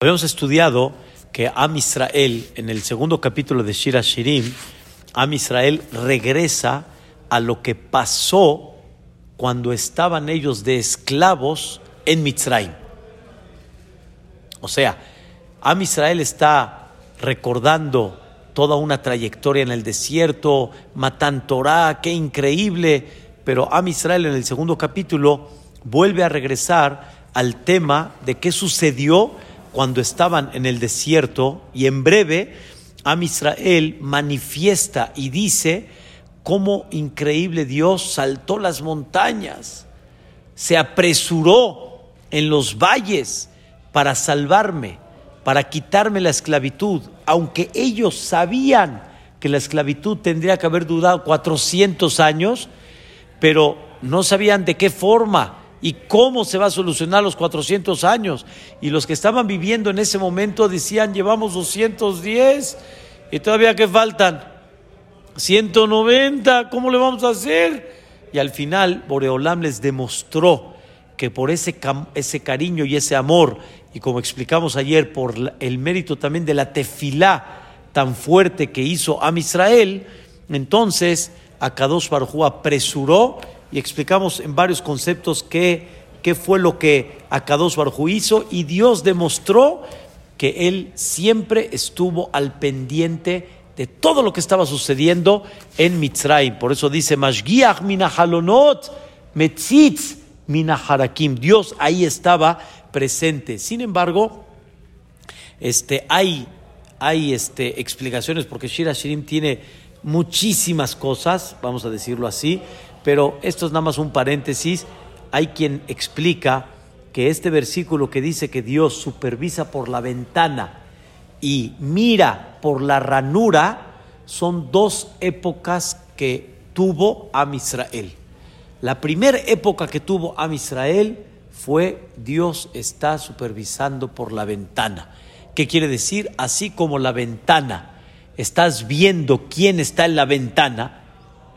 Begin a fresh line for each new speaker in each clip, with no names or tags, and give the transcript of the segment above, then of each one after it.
Habíamos estudiado que Am Israel, en el segundo capítulo de Shira Shirim, Am Israel regresa a lo que pasó cuando estaban ellos de esclavos en Mitzrayim. O sea, Am Israel está recordando toda una trayectoria en el desierto, Matan Torah, qué increíble, pero Am Israel en el segundo capítulo vuelve a regresar al tema de qué sucedió cuando estaban en el desierto y en breve Am Israel manifiesta y dice cómo increíble Dios saltó las montañas, se apresuró en los valles para salvarme, para quitarme la esclavitud, aunque ellos sabían que la esclavitud tendría que haber durado 400 años, pero no sabían de qué forma y cómo se va a solucionar los 400 años. Y los que estaban viviendo en ese momento decían, llevamos 210 y todavía que faltan 190, ¿cómo le vamos a hacer? Y al final Boreolam les demostró que por ese, ese cariño y ese amor, y como explicamos ayer, por el mérito también de la tefilá tan fuerte que hizo a Israel, entonces Akadosh Baruj apresuró y explicamos en varios conceptos qué, qué fue lo que Akadosh Baruj hizo y Dios demostró que él siempre estuvo al pendiente de todo lo que estaba sucediendo en Mitzrayim. Por eso dice, Mashgiach minahalonot metzitz minaharakim. Dios ahí estaba presente. Sin embargo, este, hay, hay este, explicaciones, porque Shira Shirim tiene muchísimas cosas, vamos a decirlo así, pero esto es nada más un paréntesis. Hay quien explica que este versículo que dice que Dios supervisa por la ventana y mira por la ranura son dos épocas que tuvo Am Israel. La primera época que tuvo Am Israel fue Dios está supervisando por la ventana. ¿Qué quiere decir? Así como la ventana, estás viendo quién está en la ventana,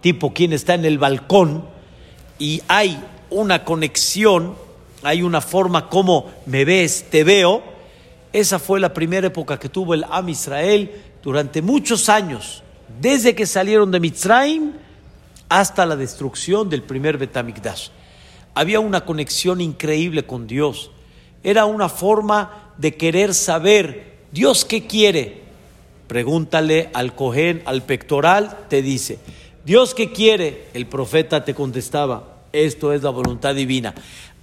tipo quien está en el balcón y hay una conexión, hay una forma como me ves, te veo. Esa fue la primera época que tuvo el Am Israel durante muchos años, desde que salieron de Mitzrayim hasta la destrucción del primer Betamikdash. Había una conexión increíble con Dios. Era una forma de querer saber Dios qué quiere. Pregúntale al Cohen, al pectoral, te dice. Dios que quiere, el profeta te contestaba, esto es la voluntad divina.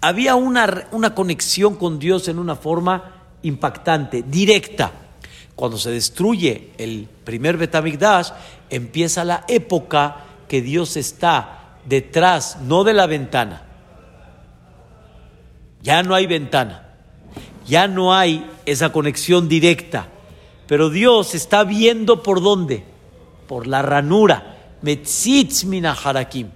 Había una, una conexión con Dios en una forma impactante, directa. Cuando se destruye el primer Betamigdash, empieza la época que Dios está detrás, no de la ventana. Ya no hay ventana, ya no hay esa conexión directa, pero Dios está viendo por dónde, por la ranura Metzitz minaharakim.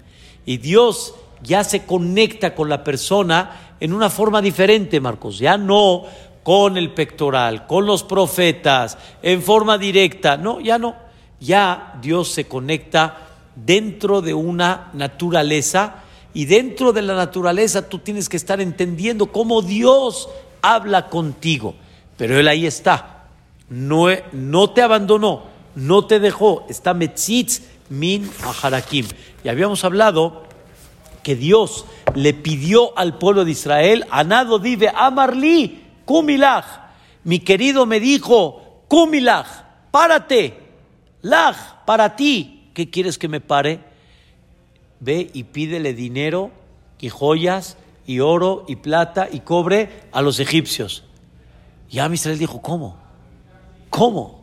Y Dios ya se conecta con la persona en una forma diferente, Marcos. Ya no con el pectoral, con los profetas, en forma directa. No, ya no. Ya Dios se conecta dentro de una naturaleza y dentro de la naturaleza tú tienes que estar entendiendo cómo Dios habla contigo. Pero Él ahí está. No, no te abandonó, no te dejó. Está Metzitz min aharakim. Y habíamos hablado que Dios le pidió al pueblo de Israel, Anado dive Amarli, Kumilach. Mi querido me dijo, Kumilach, párate, Lach, para ti. ¿Qué quieres que me pare? Ve y pídele dinero y joyas y oro y plata y cobre a los egipcios. Y a Israel dijo, ¿cómo? ¿Cómo?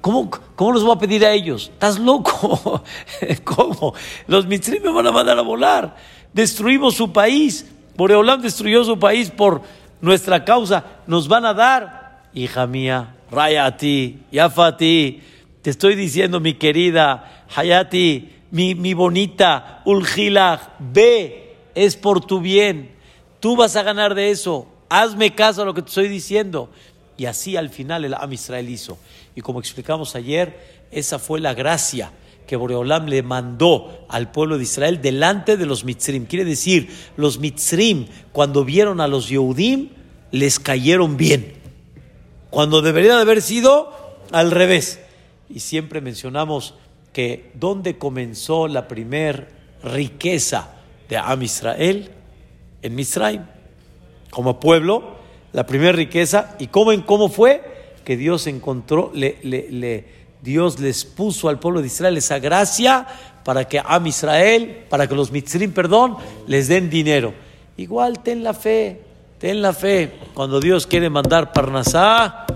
¿Cómo, ¿Cómo los voy a pedir a ellos? ¿Estás loco? ¿Cómo? Los mitzrim me van a mandar a volar. Destruimos su país. Boreolam destruyó su país por nuestra causa. Nos van a dar. Hija mía, Rayati, Yafati, te estoy diciendo, mi querida, Hayati, mi, mi bonita, Ulgilach, ve, es por tu bien. Tú vas a ganar de eso. Hazme caso a lo que te estoy diciendo. Y así al final el Am Israel hizo. Y como explicamos ayer, esa fue la gracia que Boreolam le mandó al pueblo de Israel delante de los Mitzrim. Quiere decir, los Mitzrim, cuando vieron a los Yehudim, les cayeron bien. cuando debería de haber sido al revés. Y siempre mencionamos que dónde comenzó la primer riqueza de Am Israel, en Misraim, como pueblo, la primera riqueza, y cómo, en cómo fue que Dios encontró, le, Dios les puso al pueblo de Israel esa gracia para que Am Israel, para que los Mitzrim, perdón, les den dinero. Igual ten la fe, ten la fe. Cuando Dios quiere mandar Parnasá,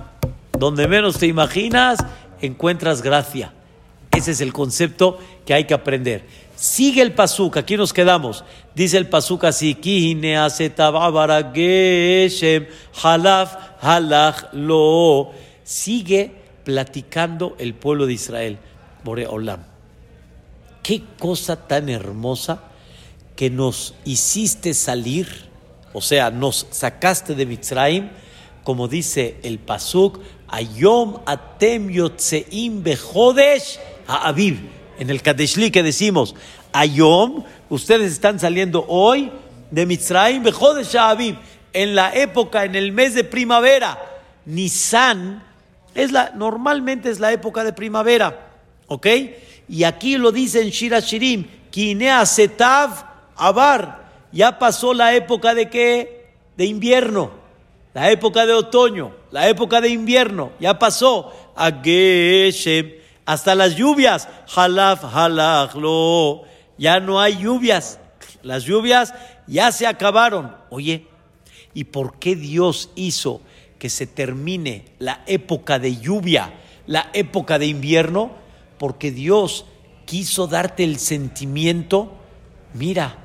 donde menos te imaginas, encuentras gracia. Ese es el concepto que hay que aprender. Sigue el pasuk, aquí nos quedamos. Dice el pasuk así: halaf halach lo. Sigue platicando el pueblo de Israel. Boreolam. Qué cosa tan hermosa que nos hiciste salir, o sea, nos sacaste de Mitzrayim, como dice el pasuk, Ayom atem yotzeim bejodesh Aviv. En el Kadeshli que decimos, Ayom, ustedes están saliendo hoy de Mitzrayim, Bejodesh Aviv, en la época, en el mes de primavera. Nisan, es la, normalmente es la época de primavera, ¿ok? Y aquí lo dice en Shira Shirim, Kinea Setav Abar, ya pasó la época de qué? De invierno, la época de otoño, la época de invierno, ya pasó. A Geshem, hasta las lluvias. Halaf, halach, lo. Ya no hay lluvias. Las lluvias ya se acabaron. Oye, ¿y por qué Dios hizo que se termine la época de lluvia, la época de invierno? Porque Dios quiso darte el sentimiento, mira,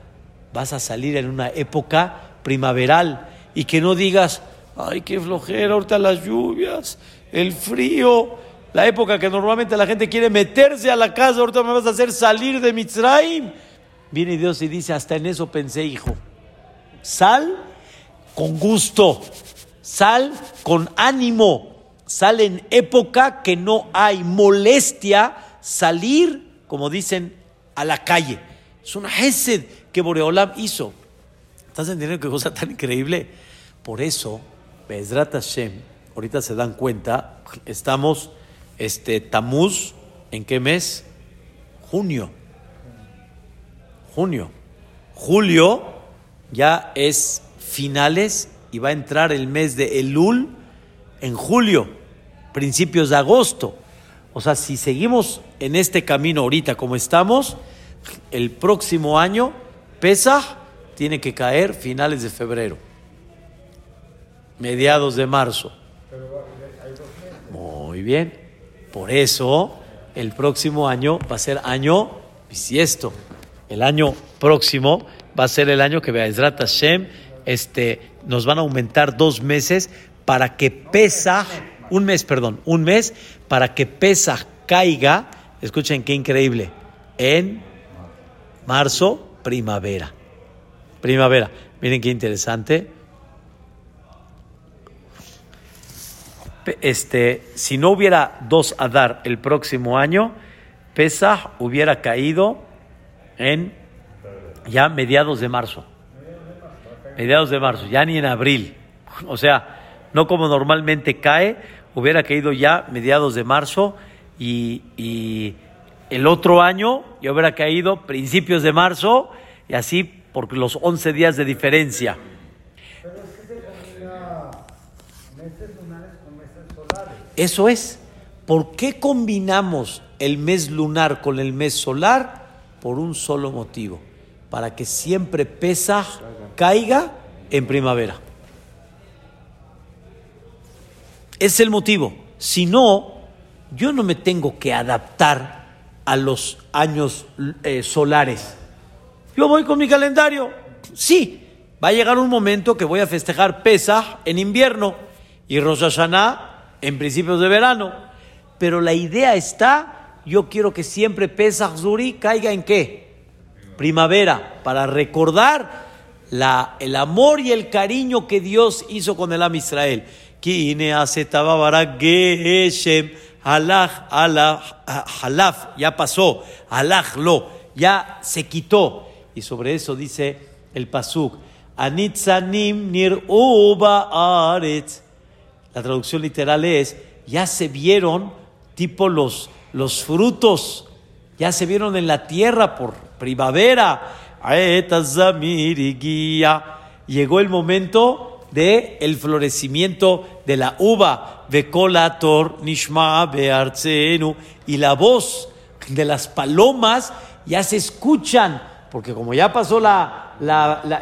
vas a salir en una época primaveral y que no digas, ay, qué flojera, ahorita las lluvias, el frío, la época que normalmente la gente quiere meterse a la casa, ahorita me vas a hacer salir de Mitzrayim. Viene Dios y dice, hasta en eso pensé, hijo. Sal con gusto, sal con ánimo, sal en época que no hay molestia salir, como dicen, a la calle. Es una Hesed que Boreolam hizo. ¿Estás entendiendo qué cosa tan increíble? Por eso, Bezrat Hashem, ahorita se dan cuenta, estamos este, Tamuz, ¿en qué mes? Junio. Junio. Julio ya es finales y va a entrar el mes de Elul en julio, principios de agosto. O sea, si seguimos en este camino ahorita como estamos, el próximo año, Pesach tiene que caer finales de febrero, mediados de marzo. Muy bien. Por eso, el próximo año va a ser año bisiesto. El año próximo va a ser el año que Be'ezrat Hashem este, nos van a aumentar dos meses para que pesa, un mes, perdón, un mes, para que pesa caiga, escuchen qué increíble, en marzo, primavera. Primavera. Miren qué interesante. Este, si no hubiera dos Adar el próximo año, Pesach hubiera caído en ya mediados de marzo. Mediados de marzo, ya ni en abril. O sea, no como normalmente cae, hubiera caído ya mediados de marzo y, y el otro año ya hubiera caído principios de marzo y así por los 11 días de diferencia. Eso es. ¿Por qué combinamos el mes lunar con el mes solar? Por un solo motivo. Para que siempre pesa, caiga en primavera. Es el motivo. Si no, yo no me tengo que adaptar a los años eh, solares. Yo voy con mi calendario. Sí, va a llegar un momento que voy a festejar Pesach en invierno y Rosh Hashanah en principios de verano. Pero la idea está, yo quiero que siempre Pesach Zuri caiga en qué? Primavera, para recordar la, el amor y el cariño que Dios hizo con el Am Israel. Ya pasó, halach lo, ya se quitó. Y sobre eso dice el Pasuk, Anitzanim nir uba aretz La traducción literal es, ya se vieron tipo los, los frutos, ya se vieron en la tierra por primavera. Llegó el momento de el florecimiento de la uva, Vekolator Nishma Beartzenu, y la voz de las palomas ya se escuchan, porque como ya pasó la,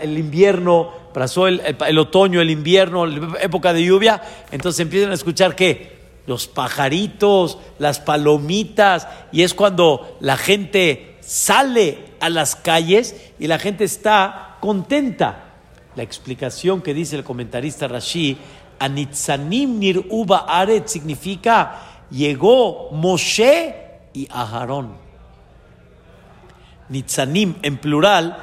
el invierno, pasó el, otoño, el invierno, la época de lluvia, entonces empiezan a escuchar qué? Los pajaritos, las palomitas, y es cuando la gente sale a las calles y la gente está contenta. La explicación que dice el comentarista Rashi, Anitzanim nir uba aret significa llegó Moshe y Aharón. Nitzanim en plural,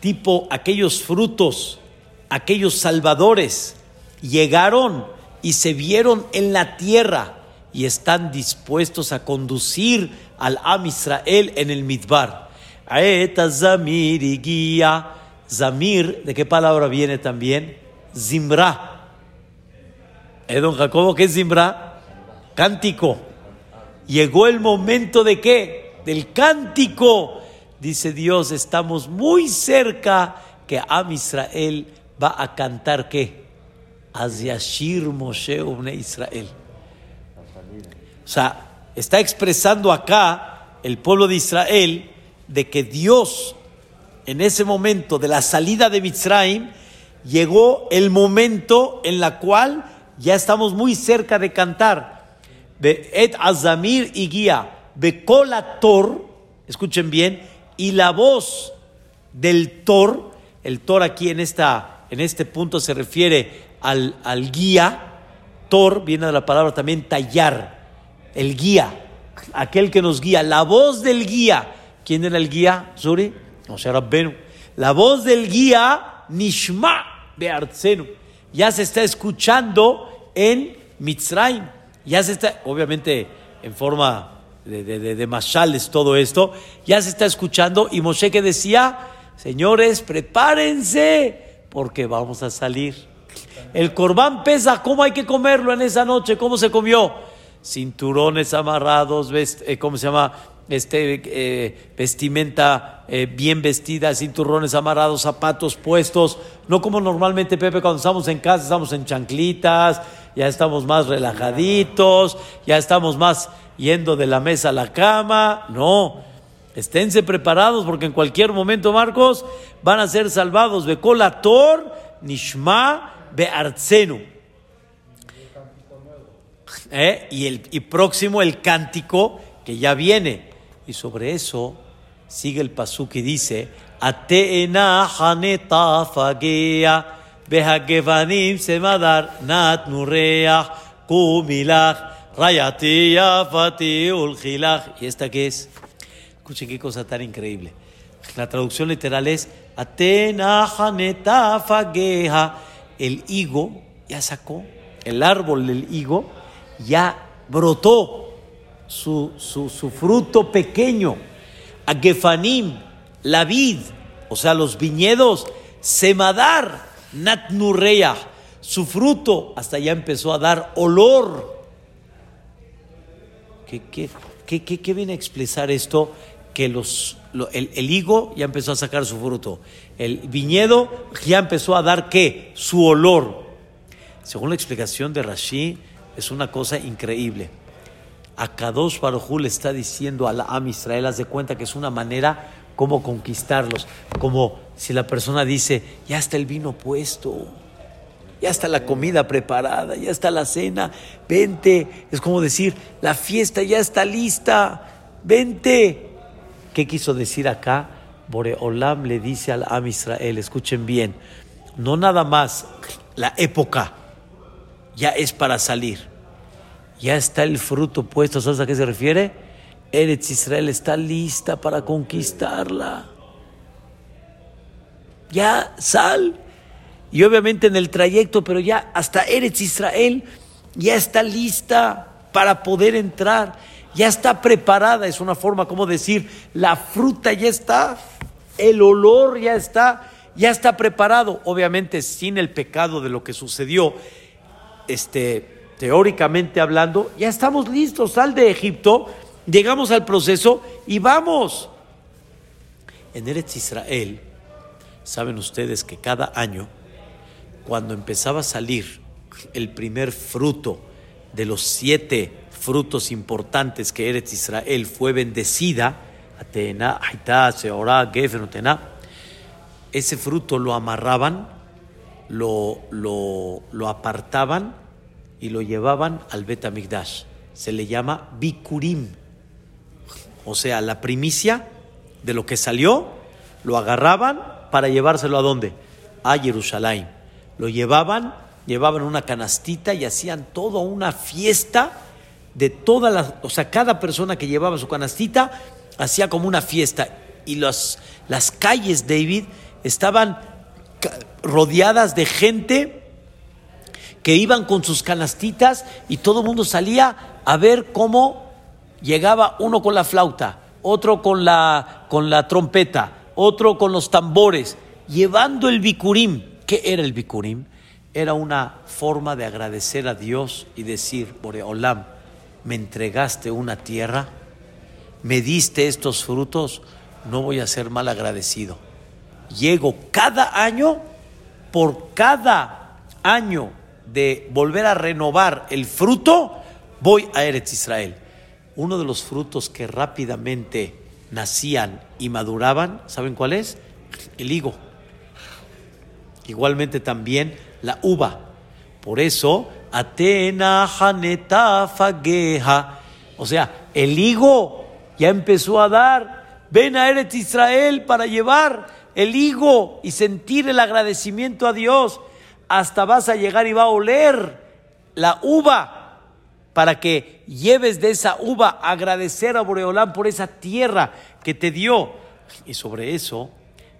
tipo aquellos frutos, aquellos salvadores, llegaron y se vieron en la tierra y están dispuestos a conducir al Am Israel en el Midbar. Aeta Zamir y guía. Zamir, ¿de qué palabra viene también? Zimbra. ¿Eh, don Jacobo, qué es Zimbra? Cántico. Llegó el momento de qué? Del cántico dice Dios, estamos muy cerca que Am Israel va a cantar qué? Azyashir Moshe Israel. O sea, está expresando acá el pueblo de Israel de que Dios, en ese momento de la salida de Mitzrayim, llegó el momento en la cual ya estamos muy cerca de cantar. Et Azamir y guía, escuchen bien, y la voz del Tor, el Tor aquí en, esta, en este punto se refiere al, al guía, Tor viene de la palabra también tallar, el guía, aquel que nos guía, la voz del guía. ¿Quién era el guía, Zuri? No será Benu. La voz del guía, Nishma Beartzenu. Ya se está escuchando en Mitzrayim. Ya se está, obviamente en forma de, de, de, Mashales, todo esto, ya se está escuchando. Y Moshe que decía, señores, prepárense, porque vamos a salir. El corbán pesa, ¿cómo hay que comerlo en esa noche? ¿Cómo se comió? Cinturones amarrados, eh, ¿cómo se llama? Este, eh, vestimenta eh, bien vestida, cinturones amarrados, zapatos puestos, no como normalmente Pepe cuando estamos en casa, estamos en chanclitas, ya estamos más relajaditos, ya estamos más yendo de la mesa a la cama. No, esténse preparados porque en cualquier momento, Marcos, van a ser salvados. Tor, Nishma, Beartzenu. ¿Eh? Y, el, y próximo el cántico que ya viene. Y sobre eso sigue el pasuk y dice, Ateena haneta fagea, behagevanim semadar nat nureach, kumilach, Rayati, Yafati, Ulgilaj. ¿Y esta qué es? Escuchen qué cosa tan increíble. La traducción literal es Atena Fageja. El higo ya sacó, el árbol del higo ya brotó su, su, su fruto pequeño. Agefanim, la vid, o sea, los viñedos, Semadar, Natnurreya, su fruto hasta ya empezó a dar olor ¿Qué, qué, viene a expresar esto? Que los, el, higo ya empezó a sacar su fruto. El viñedo ya empezó a dar qué? Su olor. Según la explicación de Rashi, es una cosa increíble. A Kadosh le está diciendo a la Am Israel, haz de cuenta que es una manera como conquistarlos. Como si la persona dice, ya está el vino puesto ya está la comida preparada, ya está la cena, vente. Es como decir, la fiesta ya está lista, vente. ¿Qué quiso decir acá? Boreolam le dice al Am Israel, escuchen bien, no nada más la época ya es para salir, ya está el fruto puesto, ¿sabes a qué se refiere? Eretz Israel está lista para conquistarla. Ya sal, y obviamente en el trayecto, pero ya hasta Eretz Israel ya está lista para poder entrar, ya está preparada, es una forma como decir, la fruta ya está, el olor ya está, ya está preparado, obviamente sin el pecado de lo que sucedió, este, teóricamente hablando, ya estamos listos, sal de Egipto, llegamos al proceso y vamos. En Eretz Israel, saben ustedes que cada año, cuando empezaba a salir el primer fruto de los siete frutos importantes que Eretz Israel fue bendecida, Atena, Aitá, Seorá, Gefen, ese fruto lo amarraban, lo, lo, lo apartaban y lo llevaban al Bet Se le llama Bikurim. O sea, la primicia de lo que salió, lo agarraban para llevárselo a dónde? A Jerusalén. Lo llevaban, llevaban una canastita y hacían toda una fiesta de todas las, o sea, cada persona que llevaba su canastita hacía como una fiesta y las, calles, David, estaban rodeadas de gente que iban con sus canastitas y todo el mundo salía a ver cómo llegaba uno con la flauta, otro con la, con la trompeta, otro con los tambores, llevando el bicurim. ¿Qué era el bicurim? Era una forma de agradecer a Dios y decir, Boreolam, me entregaste una tierra, me diste estos frutos, no voy a ser mal agradecido. Llego cada año, por cada año de volver a renovar el fruto, voy a Eretz Israel. Uno de los frutos que rápidamente nacían y maduraban, ¿saben cuál es? El higo. Igualmente también la uva. Por eso, Atena Haneta. O sea, el higo ya empezó a dar. Ven a Eretz Israel para llevar el higo y sentir el agradecimiento a Dios hasta vas a llegar y va a oler la uva para que lleves de esa uva agradecer a Boreolán por esa tierra que te dio. Y sobre eso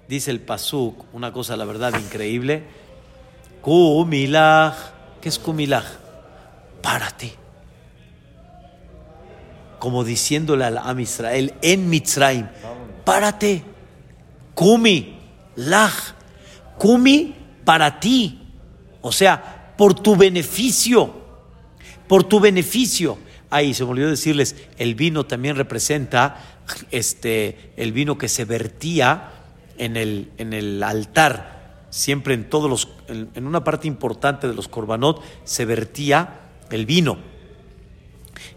dice el Pasuk, una cosa la verdad increíble, Kumilaj, ¿qué es Kumilaj? Párate. Como diciéndole al Am Israel en Mitzrayim, párate. Kumi, laj, kumi para ti. O sea, por tu beneficio, por tu beneficio. Ahí se me olvidó decirles, el vino también representa este, el vino que se vertía en el, en el altar. Siempre en todos los, en, una parte importante de los corbanot se vertía el vino.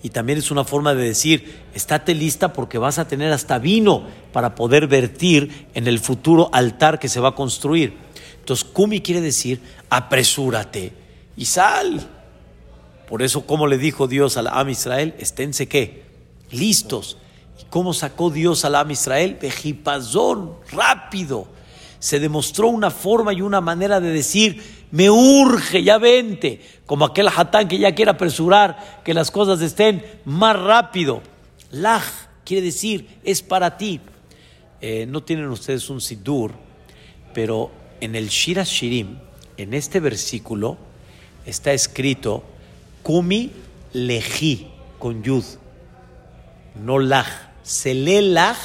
Y también es una forma de decir, estate lista porque vas a tener hasta vino para poder vertir en el futuro altar que se va a construir. Entonces, Kumi quiere decir, apresúrate y sal. Por eso, como le dijo Dios al Am Israel, esténse qué? Listos. ¿Y cómo sacó Dios al Am Israel? Bejipazón, rápido. Se demostró una forma y una manera de decir, me urge, ya vente, como aquel hatán que ya quiere apresurar, que las cosas estén más rápido. Laj quiere decir, es para ti. Eh, no tienen ustedes un sidur, pero en el Shira Shirim, en este versículo, está escrito Kumi Leji con Yud, no Laj. Se lee Laj,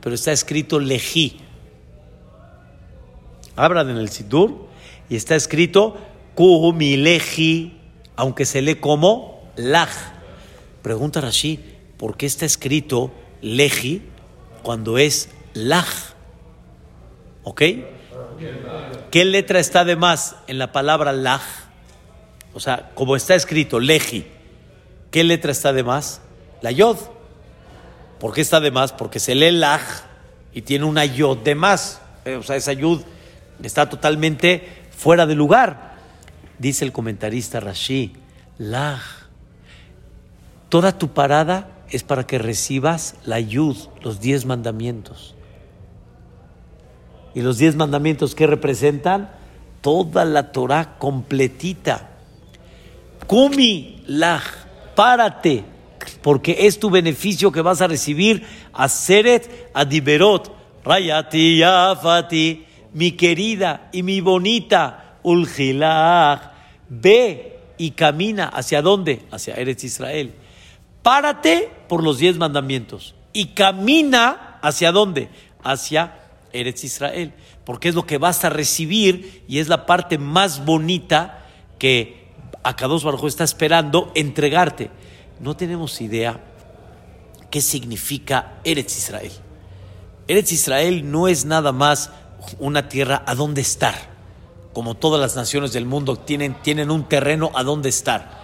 pero está escrito Leji. Abran en el Sidur y está escrito Kumi Leji, aunque se lee como Laj. Pregunta Rashi, ¿por qué está escrito Leji cuando es Laj? ¿Ok? ¿Qué letra está de más en la palabra laj? O sea, como está escrito, leji. ¿Qué letra está de más? La yod. ¿Por qué está de más? Porque se lee laj y tiene una yod de más. Eh, o sea, esa yod está totalmente fuera de lugar. Dice el comentarista Rashi, laj. Toda tu parada es para que recibas la yud, los diez mandamientos. Y los diez mandamientos que representan toda la Torah completita. Kumi laj, párate, porque es tu beneficio que vas a recibir. a Seret Adiberot, Rayati Yafati, mi querida y mi bonita Ulgilaj, ve y camina hacia dónde? Hacia Eretz Israel. Párate por los diez mandamientos y camina hacia dónde? Hacia Eretz Israel, porque es lo que vas a recibir y es la parte más bonita que Akados Baruj está esperando entregarte. No tenemos idea qué significa Eretz Israel. Eretz Israel no es nada más una tierra a donde estar. Como todas las naciones del mundo tienen, tienen un terreno a donde estar.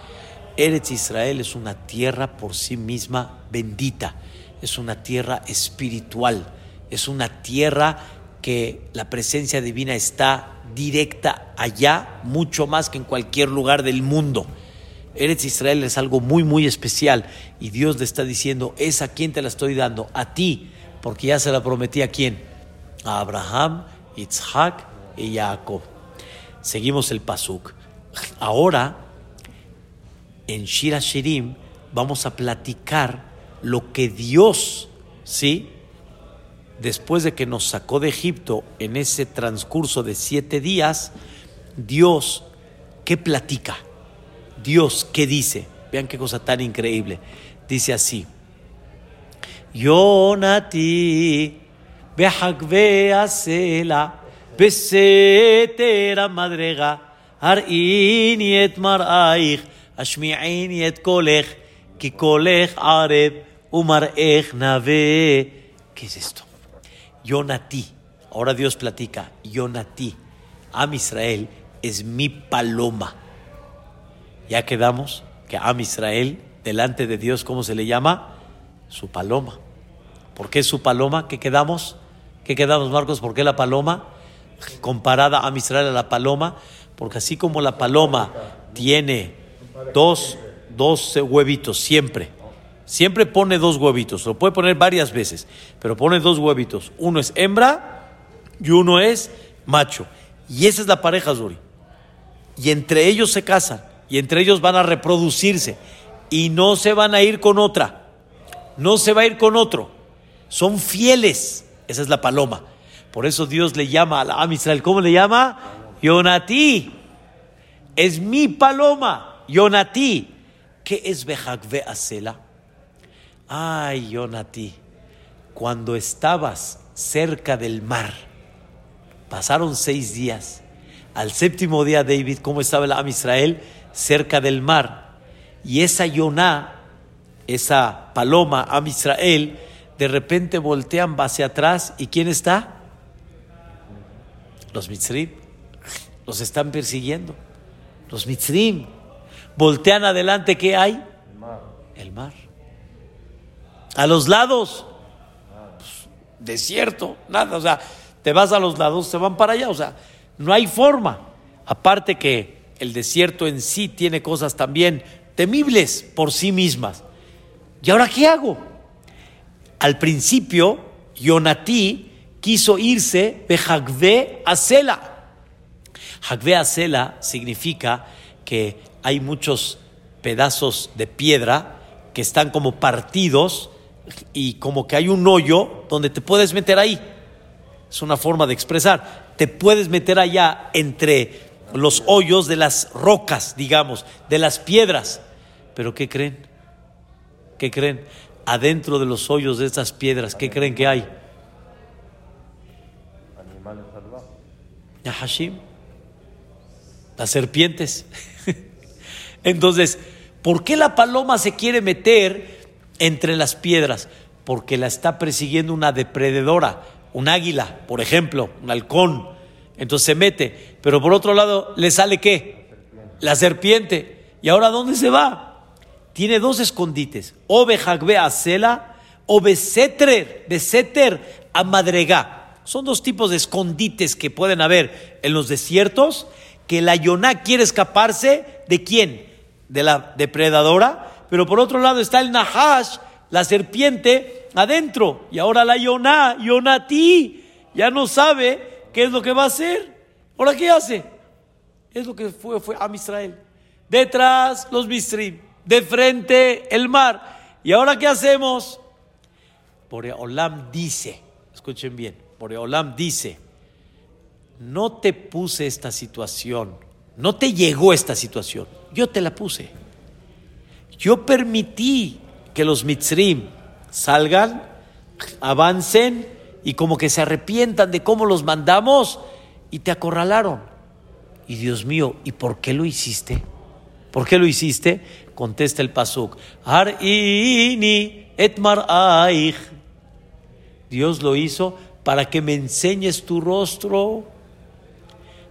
Eretz Israel es una tierra por sí misma bendita. Es una tierra espiritual. Es una tierra que la presencia divina está directa allá, mucho más que en cualquier lugar del mundo. Eretz Israel es algo muy, muy especial y Dios le está diciendo, es a quien te la estoy dando, a ti, porque ya se la prometí a quién, a Abraham, Isaac y Jacob. Seguimos el pasuk. Ahora, en Shira Shirim, vamos a platicar lo que Dios, ¿sí? después de que nos sacó de Egipto en ese transcurso de siete días, Dios, ¿qué platica? Dios, ¿qué dice? Vean qué cosa tan increíble. Dice así, Yonati, behagve asela, besetera madrega, arini et maraich, ashmi'ini et kolech, ki kolech areb, umarech nave. ¿Qué es esto? Yonati. Ahora Dios platica, Yonati. Am Israel es mi paloma. Ya quedamos que Am Israel, delante de Dios, ¿cómo se le llama? Su paloma. ¿Por qué su paloma? ¿Qué quedamos? ¿Qué quedamos, Marcos? ¿Por qué la paloma? Comparada a Israel a la paloma, porque así como la paloma tiene dos, dos huevitos siempre, Siempre pone dos huevitos, lo puede poner varias veces, pero pone dos huevitos. Uno es hembra y uno es macho. Y esa es la pareja Zuri. Y entre ellos se casan y entre ellos van a reproducirse y no se van a ir con otra. No se va a ir con otro. Son fieles. Esa es la paloma. Por eso Dios le llama a la Am ¿Cómo le llama? Yonati. Es mi paloma. Yonati. ¿Qué es Bejagve Asela? Ay, Yonati, cuando estabas cerca del mar, pasaron seis días. Al séptimo día, David, ¿cómo estaba el Am Israel? Cerca del mar. Y esa Yoná, esa paloma, Am Israel, de repente voltean hacia atrás. ¿Y quién está? Los Mitzrim. Los están persiguiendo. Los Mitzrim. Voltean adelante, ¿qué hay? El mar. El mar. A los lados, pues, desierto, nada, o sea, te vas a los lados, se van para allá, o sea, no hay forma. Aparte que el desierto en sí tiene cosas también temibles por sí mismas. ¿Y ahora qué hago? Al principio, Yonatí quiso irse de Jagve a Sela. Jagve a Sela significa que hay muchos pedazos de piedra que están como partidos y como que hay un hoyo donde te puedes meter ahí. Es una forma de expresar. Te puedes meter allá entre los hoyos de las rocas, digamos, de las piedras. Pero ¿qué creen? ¿Qué creen? Adentro de los hoyos de estas piedras, ¿qué creen que hay? Animales salvajes. Las serpientes. Entonces, ¿por qué la paloma se quiere meter entre las piedras, porque la está persiguiendo una depredadora, un águila, por ejemplo, un halcón. Entonces se mete, pero por otro lado le sale qué? La serpiente. ¿Y ahora dónde se va? Tiene dos escondites, o Bejagbe Acela o Beseter, Beseter Amadrega. Son dos tipos de escondites que pueden haber en los desiertos, que la Yoná quiere escaparse de quién? De la depredadora pero por otro lado está el Nahash, la serpiente, adentro. Y ahora la Yoná, Yonatí, ya no sabe qué es lo que va a hacer. ¿Ahora qué hace? Es lo que fue, fue a Israel. Detrás los Mistrim, de frente el mar. ¿Y ahora qué hacemos? Boreolam dice, escuchen bien, Boreolam dice, no te puse esta situación, no te llegó esta situación, yo te la puse. Yo permití que los mitzrim salgan, avancen y como que se arrepientan de cómo los mandamos y te acorralaron. Y Dios mío, ¿y por qué lo hiciste? ¿Por qué lo hiciste? Contesta el pasuk. Dios lo hizo para que me enseñes tu rostro.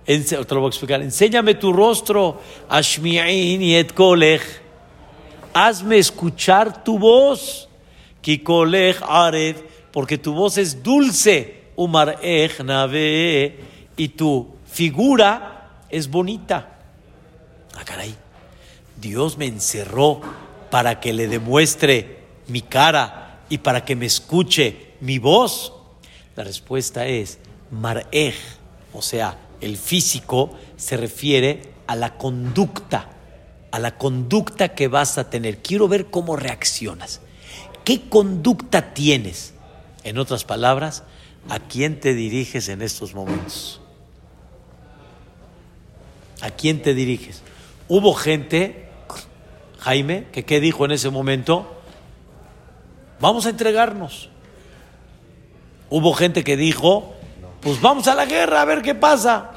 te lo voy a explicar. Enséñame tu rostro. Ashmi'ini et kolech. Hazme escuchar tu voz. Kikolech ared. Porque tu voz es dulce. Umar nave. Y tu figura es bonita. Ah, caray. Dios me encerró para que le demuestre mi cara y para que me escuche mi voz. La respuesta es marej, o sea, el físico se refiere a la conducta, a la conducta que vas a tener. Quiero ver cómo reaccionas. ¿Qué conducta tienes? En otras palabras, ¿a quién te diriges en estos momentos? ¿A quién te diriges? Hubo gente, Jaime, que qué dijo en ese momento? Vamos a entregarnos. Hubo gente que dijo, pues vamos a la guerra a ver qué pasa.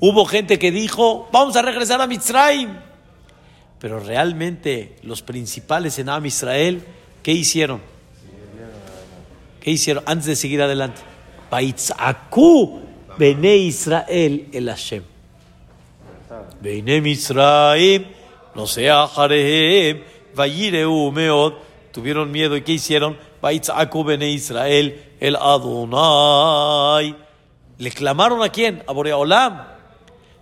Hubo gente que dijo, vamos a regresar a Mitzrayim. Pero realmente los principales en Am Israel, ¿qué hicieron? ¿Qué hicieron antes de seguir adelante? Baitzaku Bene Israel el Hashem. Bene Mitzrayim, no sea Jarehem, Vayireu Meod. Tuvieron miedo y ¿qué hicieron? Israel, el Adonai. ¿Le clamaron a quién? A Boreolam.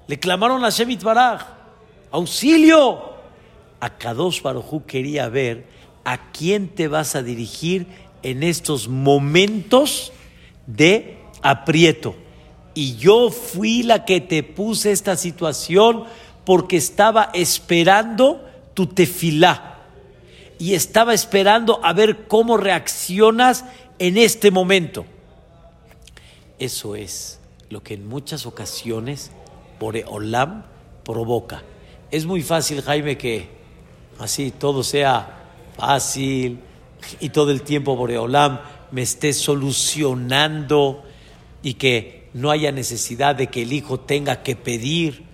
Le clamaron a Shemit Baraj. ¡Auxilio! A Kadosh Barujú quería ver a quién te vas a dirigir en estos momentos de aprieto. Y yo fui la que te puse esta situación porque estaba esperando tu tefilá y estaba esperando a ver cómo reaccionas en este momento. Eso es lo que en muchas ocasiones Boreolam provoca. Es muy fácil, Jaime, que así todo sea fácil y todo el tiempo Boreolam me esté solucionando y que no haya necesidad de que el hijo tenga que pedir.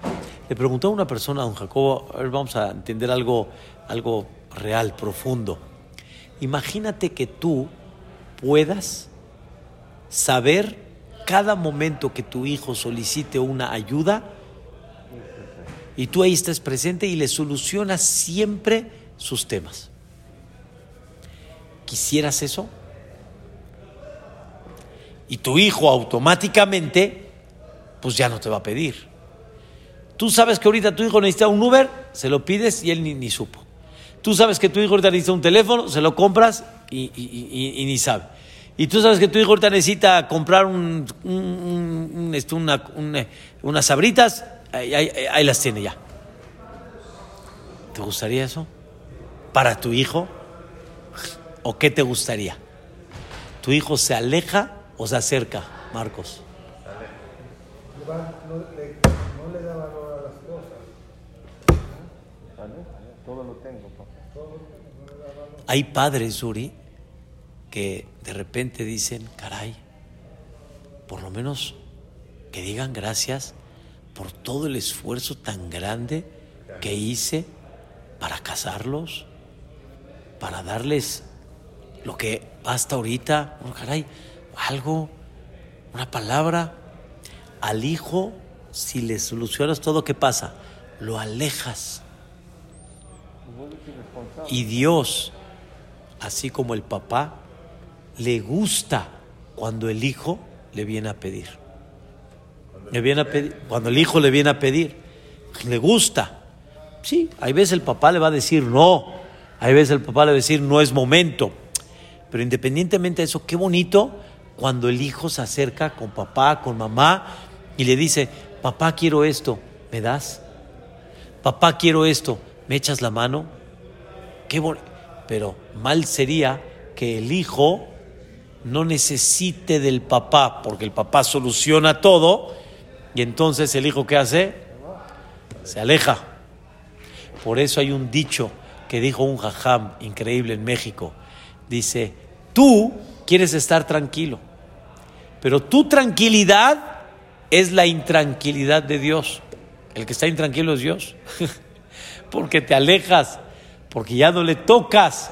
Le preguntó a una persona, a don Jacobo, a ver, vamos a entender algo, algo real, profundo. Imagínate que tú puedas saber cada momento que tu hijo solicite una ayuda y tú ahí estás presente y le solucionas siempre sus temas. ¿Quisieras eso? Y tu hijo automáticamente, pues ya no te va a pedir. Tú sabes que ahorita tu hijo necesita un Uber, se lo pides y él ni, ni supo. Tú sabes que tu hijo ahorita necesita un teléfono, se lo compras y, ni sabe. Y tú sabes que tu hijo ahorita necesita comprar un, este, unas sabritas, ahí, las tiene ya. ¿Te gustaría eso? ¿Para tu hijo? ¿O qué te gustaría? ¿Tu hijo se aleja o se acerca, Marcos da valor a las cosas. Todo lo tengo. Hay padres, Uri, que de repente dicen, caray, por lo menos que digan gracias por todo el esfuerzo tan grande que hice para casarlos, para darles lo que hasta ahorita, oh, caray, algo, una palabra. Al hijo, si le solucionas todo, ¿qué pasa? Lo alejas. Y Dios así como el papá, le gusta cuando el hijo le viene a pedir. Le viene a pedir cuando el hijo le viene a pedir, le gusta. Sí, hay veces el papá le va a decir no, hay veces el papá le va a decir no es momento. Pero independientemente de eso, qué bonito cuando el hijo se acerca con papá, con mamá y le dice, papá quiero esto, ¿me das? Papá quiero esto, ¿me echas la mano? Qué bonito pero mal sería que el hijo no necesite del papá, porque el papá soluciona todo, y entonces el hijo ¿qué hace? Se aleja. Por eso hay un dicho que dijo un jajam increíble en México. Dice, tú quieres estar tranquilo, pero tu tranquilidad es la intranquilidad de Dios. El que está intranquilo es Dios. porque te alejas, porque ya no le tocas.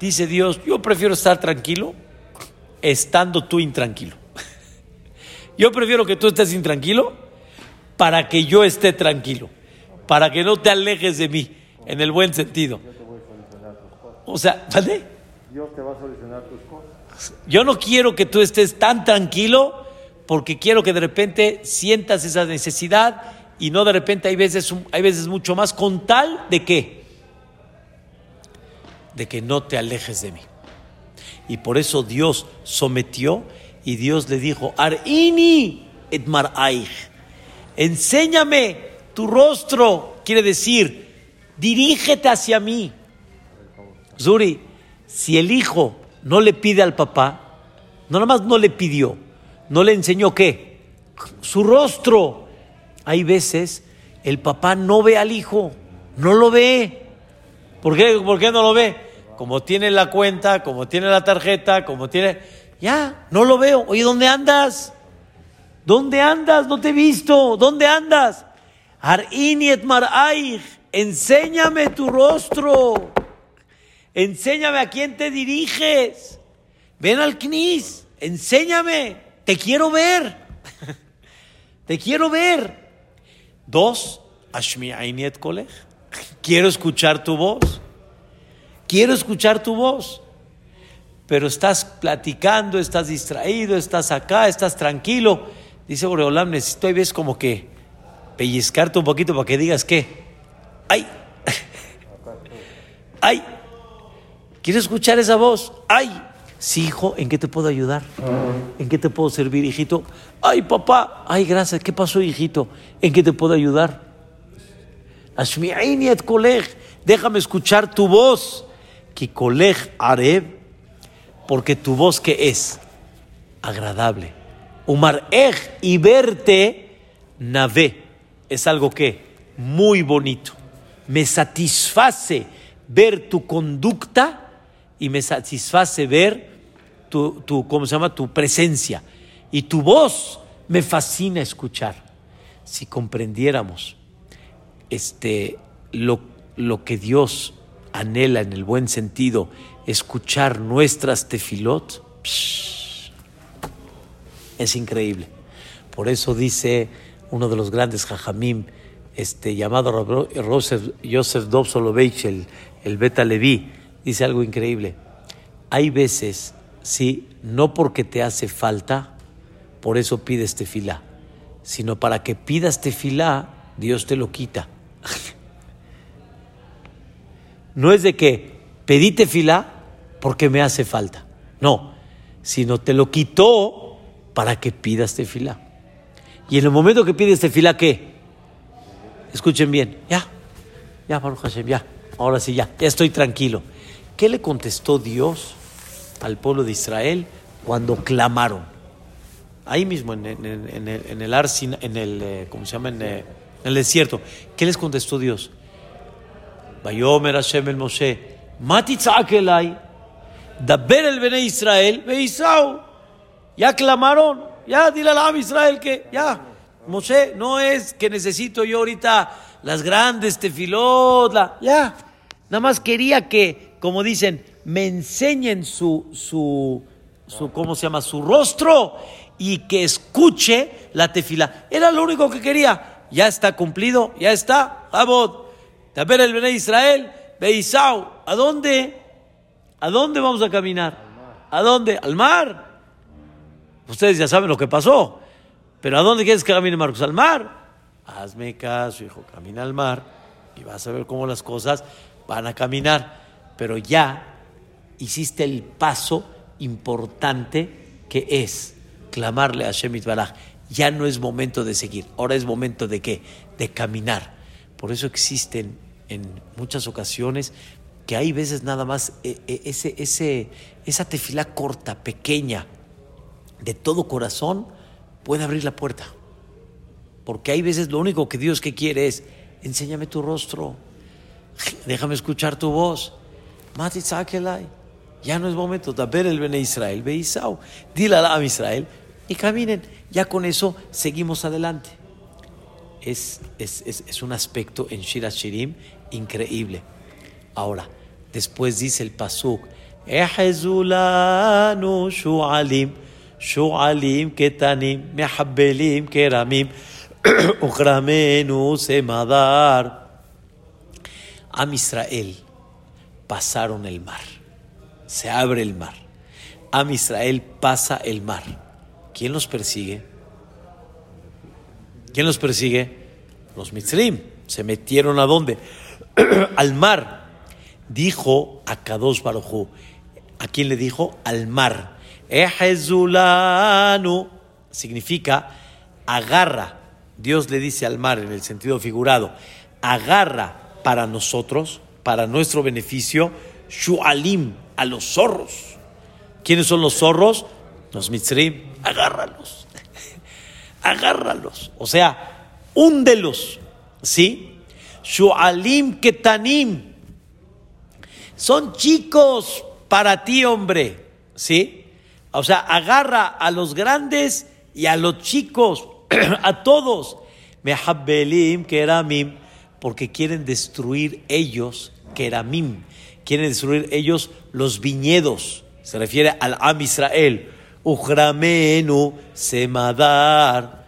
Dice Dios, yo prefiero estar tranquilo estando tú intranquilo. Yo prefiero que tú estés intranquilo para que yo esté tranquilo, para que no te alejes de mí, en el buen sentido. O sea, ¿vale? Dios te va a solucionar tus cosas. Yo no quiero que tú estés tan tranquilo porque quiero que de repente sientas esa necesidad y no de repente hay veces, hay veces mucho más con tal de que de que no te alejes de mí. Y por eso Dios sometió y Dios le dijo, Arini et enséñame tu rostro, quiere decir, dirígete hacia mí. Zuri, si el hijo no le pide al papá, no nada más no le pidió, no le enseñó qué, su rostro. Hay veces el papá no ve al hijo, no lo ve. ¿Por qué, ¿Por qué no lo ve? Como tiene la cuenta, como tiene la tarjeta, como tiene... Ya, no lo veo. Oye, ¿dónde andas? ¿Dónde andas? No te he visto. ¿Dónde andas? Arini et enséñame tu rostro. Enséñame a quién te diriges. Ven al CNIS, enséñame. Te quiero ver. te quiero ver. Dos, Ashmi Ainiet Kolech. Quiero escuchar tu voz. Quiero escuchar tu voz. Pero estás platicando, estás distraído, estás acá, estás tranquilo. Dice Boreolam, necesito, ves como que pellizcarte un poquito para que digas que, ay, ay, ¿quieres escuchar esa voz? Ay, sí, hijo, ¿en qué te puedo ayudar? ¿En qué te puedo servir, hijito? Ay, papá, ay, gracias, ¿qué pasó, hijito? ¿En qué te puedo ayudar? Déjame escuchar tu voz. Areb, porque tu voz que es agradable Umar ej y verte, nave, es algo que muy bonito. Me satisface ver tu conducta y me satisface ver tu, tu, ¿cómo se llama? Tu presencia. Y tu voz me fascina escuchar. Si comprendiéramos este, lo, lo que Dios anhela en el buen sentido, escuchar nuestras tefilot, es increíble. Por eso dice uno de los grandes jajamim, este, llamado Joseph Dov el, el Beta Levi, dice algo increíble. Hay veces, sí, no porque te hace falta, por eso pides tefilá, sino para que pidas tefilá, Dios te lo quita. No es de que pedí tefilá porque me hace falta, no, sino te lo quitó para que pidas tefilá. Y en el momento que pides tefilá, ¿qué? Escuchen bien, ya, ya, Baruch Hashem, ya, ahora sí, ya, ya estoy tranquilo. ¿Qué le contestó Dios al pueblo de Israel cuando clamaron? Ahí mismo, en, el, en el en el, eh, ¿cómo se llama? Eh, en, el desierto. ¿Qué les contestó Dios? Vayomer Hashem el Moshe, Matitzak elai, Daber el Bene Israel, Beisau. Ya clamaron, ya dile a la Israel que ya, Moshe, no es que necesito yo ahorita las grandes tefilot, ya, nada más quería que, como dicen, me enseñen su, su, su, ¿cómo se llama? Su rostro y que escuche la tefila. Era lo único que quería. Ya está cumplido, ya está. Abod, ver el Bene Israel, Beisau. ¿A dónde? ¿A dónde vamos a caminar? ¿A dónde? Al mar. Ustedes ya saben lo que pasó. Pero ¿a dónde quieres que camine Marcos? Al mar. Hazme caso, hijo, camina al mar y vas a ver cómo las cosas van a caminar. Pero ya hiciste el paso importante que es clamarle a Shemit Baraj. Ya no es momento de seguir, ahora es momento de qué? De caminar. Por eso existen en muchas ocasiones que hay veces nada más eh, eh, ese, ese, esa tefila corta, pequeña, de todo corazón puede abrir la puerta. Porque hay veces lo único que Dios que quiere es, enséñame tu rostro, déjame escuchar tu voz. Ya no es momento de ver el Bene Israel, ve Isao, dile a Israel y caminen. Ya con eso seguimos adelante. Es, es, es, un aspecto en Shira Shirim Increíble. Ahora, después dice el Pasuk, shu'alim, shu'alim ketanim, mehabbelim keramim, uchramenu semadar. Am Israel pasaron el mar, se abre el mar. Am Israel pasa el mar. ¿Quién los persigue? ¿Quién los persigue? Los Mitzrim. ¿Se metieron a dónde? Al mar. Dijo a Kadosh Barujú. ¿A quién le dijo? Al mar. Ejezulanu. Significa agarra. Dios le dice al mar en el sentido figurado. Agarra para nosotros, para nuestro beneficio, shualim, a los zorros. ¿Quiénes son los zorros? Los mitzrim. Agárralos. Agárralos. O sea, húndelos. ¿Sí? Shualim ketanim. Son chicos para ti, hombre. ¿Sí? O sea, agarra a los grandes y a los chicos, a todos. Mehabbelim keramim, porque quieren destruir ellos, keramim, quieren destruir ellos los viñedos. Se refiere al Am Israel. Ujramenu semadar.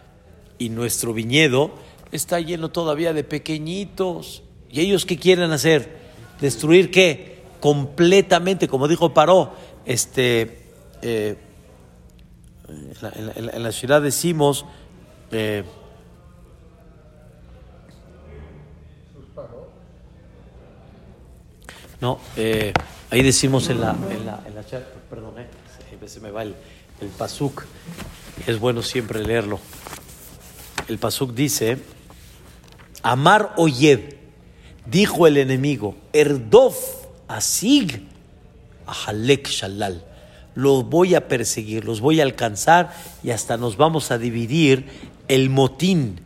Y nuestro viñedo está lleno todavía de pequeñitos. ¿Y ellos qué quieren hacer? ¿Destruir qué? Completamente, como dijo Paró, este, eh, en, la, ciudad decimos, eh, no, eh, ahí decimos en la, en la, en perdón, eh, se me va el, el pasuk, es bueno siempre leerlo. El pasuk dice, Amar Oyev, dijo el enemigo, Erdof Asig, Ahalek Shalal, los voy a perseguir, los voy a alcanzar y hasta nos vamos a dividir el motín.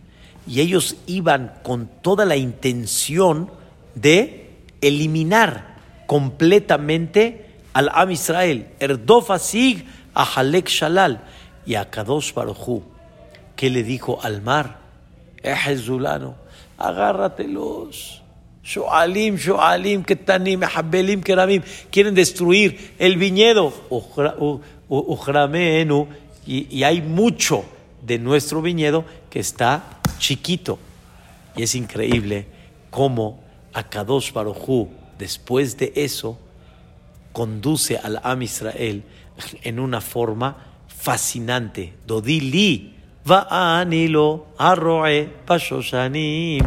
Y ellos iban con toda la intención de eliminar completamente al Am Israel, Erdof Asig, Ahalek Shalal, y a Kadosh Baruchu, que le dijo al mar, Ejezulano, agárratelos. Shoalim, Shoalim, Ketanim, Habelim, Keramim. Quieren destruir el viñedo. Ujramenu. Y, y hay mucho de nuestro viñedo que está chiquito. Y es increíble cómo Akadosh Barujú, después de eso, conduce al Am Israel en una forma fascinante. Dodili, va'anilo, arroe, pashoshanim.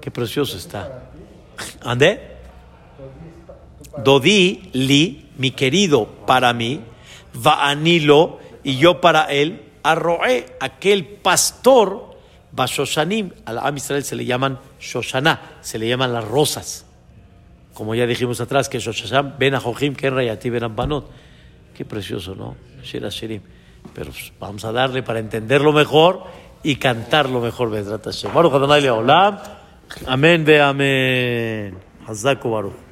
Qué precioso está. ¿Ande? Dodi li, mi querido para mí, va'anilo, y yo para él, arroé, aquel pastor, Bashoshanim, al Am Israel se le llaman Shoshaná, se le llaman las rosas. Como ya dijimos atrás, que Shosham, Ben Ajojim, Ken Rayati, Ben Ampanot. Qué precioso, ¿no? Pero vamos a darle para entenderlo mejor y cantarlo mejor, Bedrat Hashem. Amén ve amén. Hazaku Baruch.